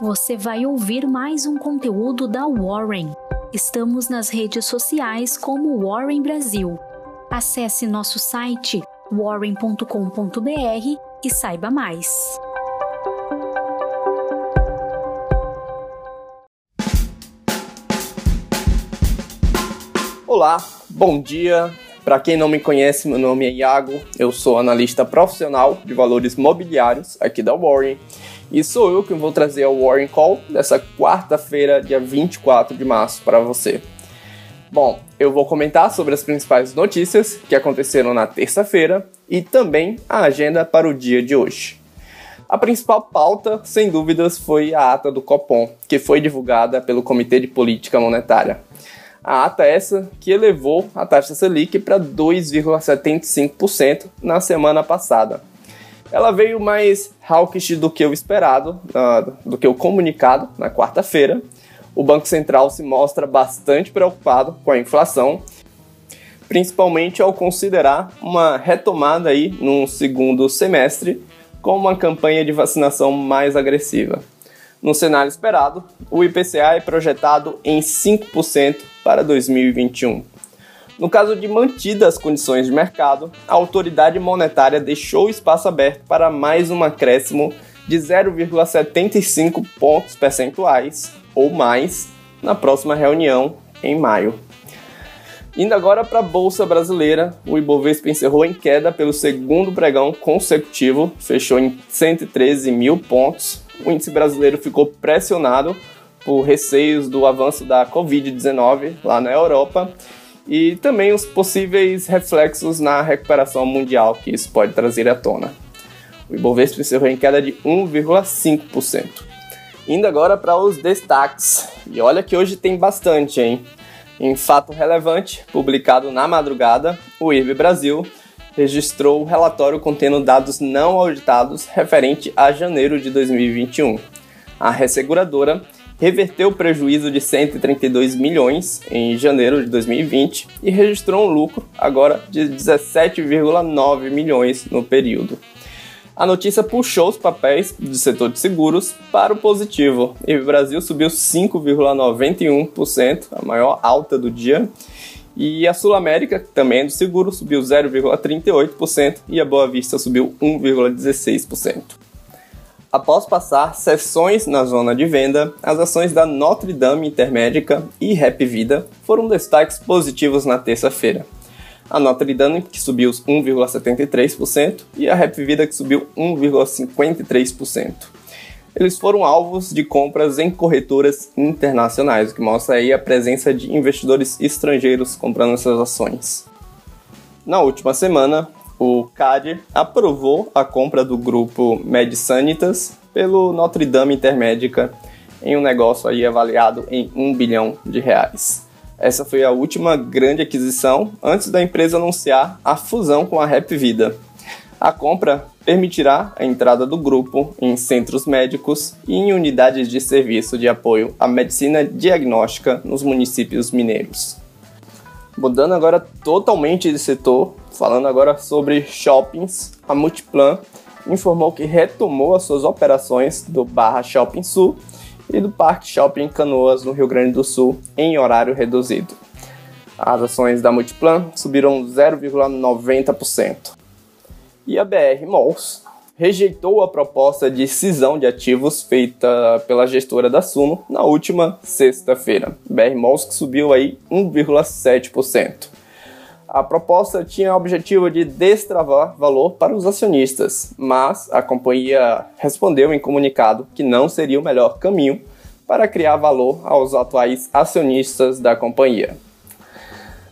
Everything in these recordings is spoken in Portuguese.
você vai ouvir mais um conteúdo da Warren. Estamos nas redes sociais como Warren Brasil. Acesse nosso site warren.com.br e saiba mais. Olá, bom dia. Para quem não me conhece, meu nome é Iago, eu sou analista profissional de valores mobiliários aqui da Warren e sou eu que vou trazer o Warren Call dessa quarta-feira, dia 24 de março, para você. Bom, eu vou comentar sobre as principais notícias que aconteceram na terça-feira e também a agenda para o dia de hoje. A principal pauta, sem dúvidas, foi a ata do Copom, que foi divulgada pelo Comitê de Política Monetária. A ata essa que elevou a taxa Selic para 2,75% na semana passada. Ela veio mais hawkish do que o esperado, do que o comunicado na quarta-feira. O Banco Central se mostra bastante preocupado com a inflação, principalmente ao considerar uma retomada aí no segundo semestre com uma campanha de vacinação mais agressiva. No cenário esperado, o IPCA é projetado em 5% para 2021. No caso de mantidas as condições de mercado, a autoridade monetária deixou espaço aberto para mais um acréscimo de 0,75 pontos percentuais ou mais na próxima reunião em maio. Indo agora para a Bolsa Brasileira, o Ibovespa encerrou em queda pelo segundo pregão consecutivo, fechou em 113 mil pontos. O índice brasileiro ficou pressionado por receios do avanço da Covid-19 lá na Europa e também os possíveis reflexos na recuperação mundial que isso pode trazer à tona. O Ibovespa encerrou em queda de 1,5%. Indo agora para os destaques. E olha que hoje tem bastante, hein? Em fato relevante, publicado na madrugada, o IRB Brasil registrou o relatório contendo dados não auditados referente a janeiro de 2021. A resseguradora reverteu o prejuízo de 132 milhões em janeiro de 2020 e registrou um lucro agora de 17,9 milhões no período. A notícia puxou os papéis do setor de seguros para o positivo e o Brasil subiu 5,91%, a maior alta do dia. E a Sul América, também do seguro, subiu 0,38% e a Boa Vista subiu 1,16%. Após passar sessões na zona de venda, as ações da Notre Dame Intermédica e Rap Vida foram destaques positivos na terça-feira a Notre Dame, que subiu 1,73%, e a Rap Vida, que subiu 1,53%. Eles foram alvos de compras em corretoras internacionais, o que mostra aí a presença de investidores estrangeiros comprando essas ações. Na última semana, o CAD aprovou a compra do grupo MedSanitas pelo Notre Dame Intermédica em um negócio aí avaliado em 1 bilhão de reais. Essa foi a última grande aquisição antes da empresa anunciar a fusão com a Rap Vida. A compra permitirá a entrada do grupo em centros médicos e em unidades de serviço de apoio à medicina diagnóstica nos municípios mineiros. Mudando agora totalmente de setor, falando agora sobre shoppings, a Multiplan informou que retomou as suas operações do Barra Shopping Sul e do Parque Shopping Canoas, no Rio Grande do Sul, em horário reduzido. As ações da Multiplan subiram 0,90%. E a BR Malls rejeitou a proposta de cisão de ativos feita pela gestora da Suno na última sexta-feira. BR Malls que subiu aí 1,7%. A proposta tinha o objetivo de destravar valor para os acionistas, mas a companhia respondeu em comunicado que não seria o melhor caminho para criar valor aos atuais acionistas da companhia.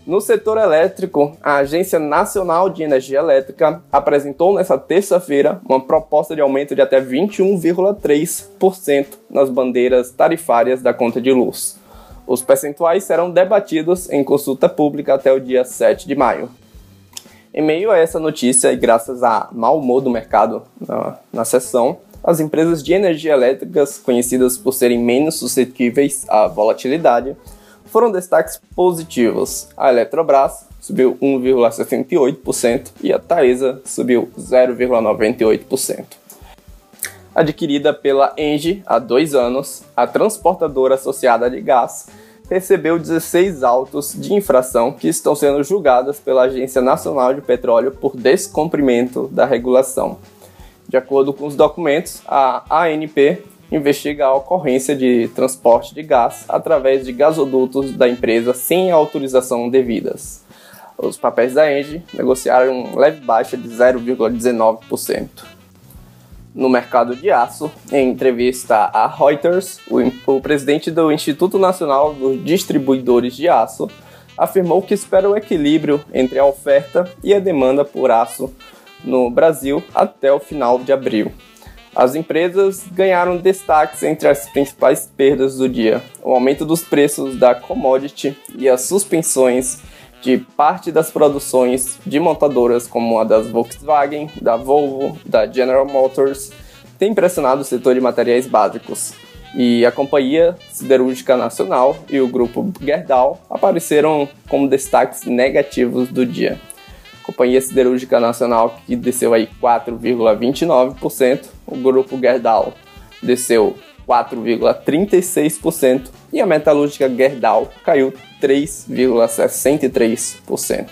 No setor elétrico, a Agência Nacional de Energia Elétrica apresentou nesta terça-feira uma proposta de aumento de até 21,3% nas bandeiras tarifárias da conta de luz. Os percentuais serão debatidos em consulta pública até o dia 7 de maio. Em meio a essa notícia, e graças a mau humor do mercado na, na sessão, as empresas de energia elétricas, conhecidas por serem menos suscetíveis à volatilidade, foram destaques positivos. A Eletrobras subiu 1,68% e a Taesa subiu 0,98%. adquirida pela Engie há dois anos, a transportadora associada de gás, recebeu 16 autos de infração que estão sendo julgadas pela Agência Nacional de Petróleo por descumprimento da regulação. De acordo com os documentos, a ANP investiga a ocorrência de transporte de gás através de gasodutos da empresa sem autorização devidas. Os papéis da Engie negociaram leve baixa de 0,19%. No mercado de aço, em entrevista à Reuters, o, o presidente do Instituto Nacional dos Distribuidores de Aço afirmou que espera o equilíbrio entre a oferta e a demanda por aço no Brasil até o final de abril. As empresas ganharam destaques entre as principais perdas do dia: o aumento dos preços da commodity e as suspensões de parte das produções de montadoras como a das Volkswagen, da Volvo, da General Motors, tem pressionado o setor de materiais básicos. E a Companhia Siderúrgica Nacional e o grupo Gerdau apareceram como destaques negativos do dia. Companhia Siderúrgica Nacional que desceu aí 4,29%, o grupo Gerdau desceu 4,36% e a metalúrgica Gerdau caiu 3,63%.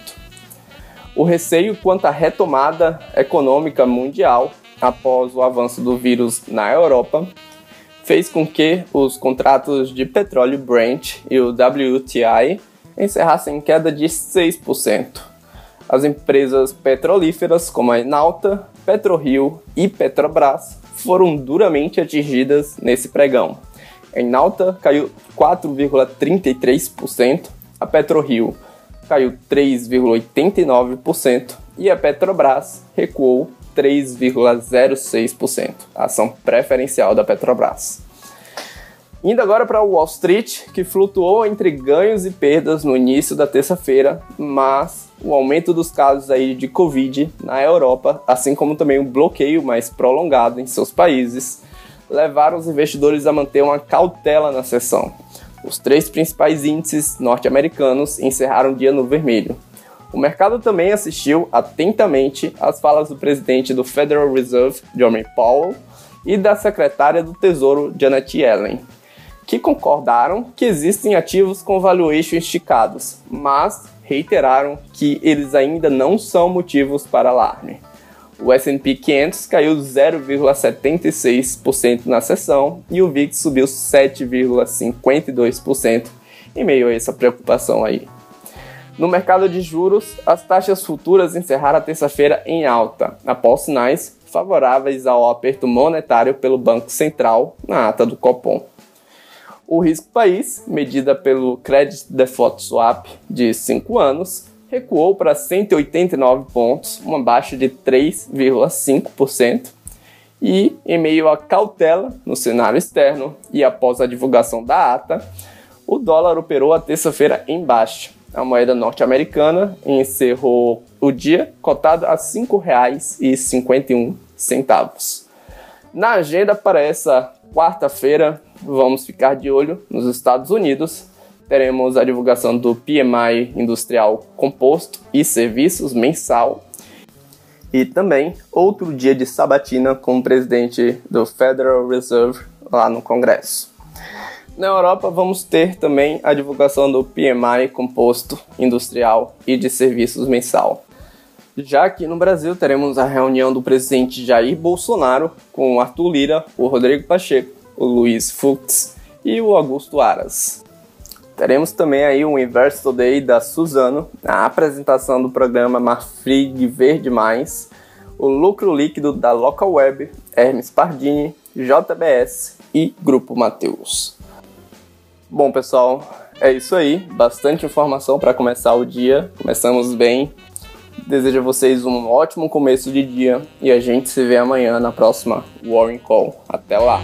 O receio quanto à retomada econômica mundial após o avanço do vírus na Europa fez com que os contratos de petróleo Brent e o WTI encerrassem queda de 6%. As empresas petrolíferas como a Enalta, PetroRio e Petrobras foram duramente atingidas nesse pregão. A Enalta caiu 4,33%, a PetroRio caiu 3,89% e a Petrobras recuou 3,06%, a ação preferencial da Petrobras. Indo agora para Wall Street, que flutuou entre ganhos e perdas no início da terça-feira, mas o aumento dos casos aí de Covid na Europa, assim como também o um bloqueio mais prolongado em seus países, levaram os investidores a manter uma cautela na sessão. Os três principais índices norte-americanos encerraram o dia no vermelho. O mercado também assistiu atentamente às falas do presidente do Federal Reserve, Jerome Powell, e da secretária do Tesouro, Janet Yellen, que concordaram que existem ativos com valuation esticados, mas reiteraram que eles ainda não são motivos para alarme. O S&P 500 caiu 0,76% na sessão e o VIX subiu 7,52% em meio a essa preocupação aí. No mercado de juros, as taxas futuras encerraram a terça-feira em alta, após sinais favoráveis ao aperto monetário pelo Banco Central na ata do Copom. O risco país, medida pelo Credit Default Swap de 5 anos, recuou para 189 pontos, uma baixa de 3,5%. E, em meio à cautela no cenário externo e após a divulgação da ata, o dólar operou a terça-feira em baixa. A moeda norte-americana encerrou o dia cotada a R$ 5,51. Na agenda para essa quarta-feira, vamos ficar de olho nos Estados Unidos. Teremos a divulgação do PMI Industrial Composto e Serviços mensal. E também outro dia de sabatina com o presidente do Federal Reserve lá no Congresso. Na Europa, vamos ter também a divulgação do PMI Composto Industrial e de Serviços mensal. Já aqui no Brasil, teremos a reunião do presidente Jair Bolsonaro com Arthur Lira, o Rodrigo Pacheco, o Luiz Fux e o Augusto Aras. Teremos também aí o Inverso Day da Suzano, a apresentação do programa Marfrig Verde Mais, o lucro líquido da Local Web, Hermes Pardini, JBS e Grupo Mateus. Bom, pessoal, é isso aí. Bastante informação para começar o dia. Começamos bem. Desejo a vocês um ótimo começo de dia e a gente se vê amanhã na próxima Warring Call. Até lá!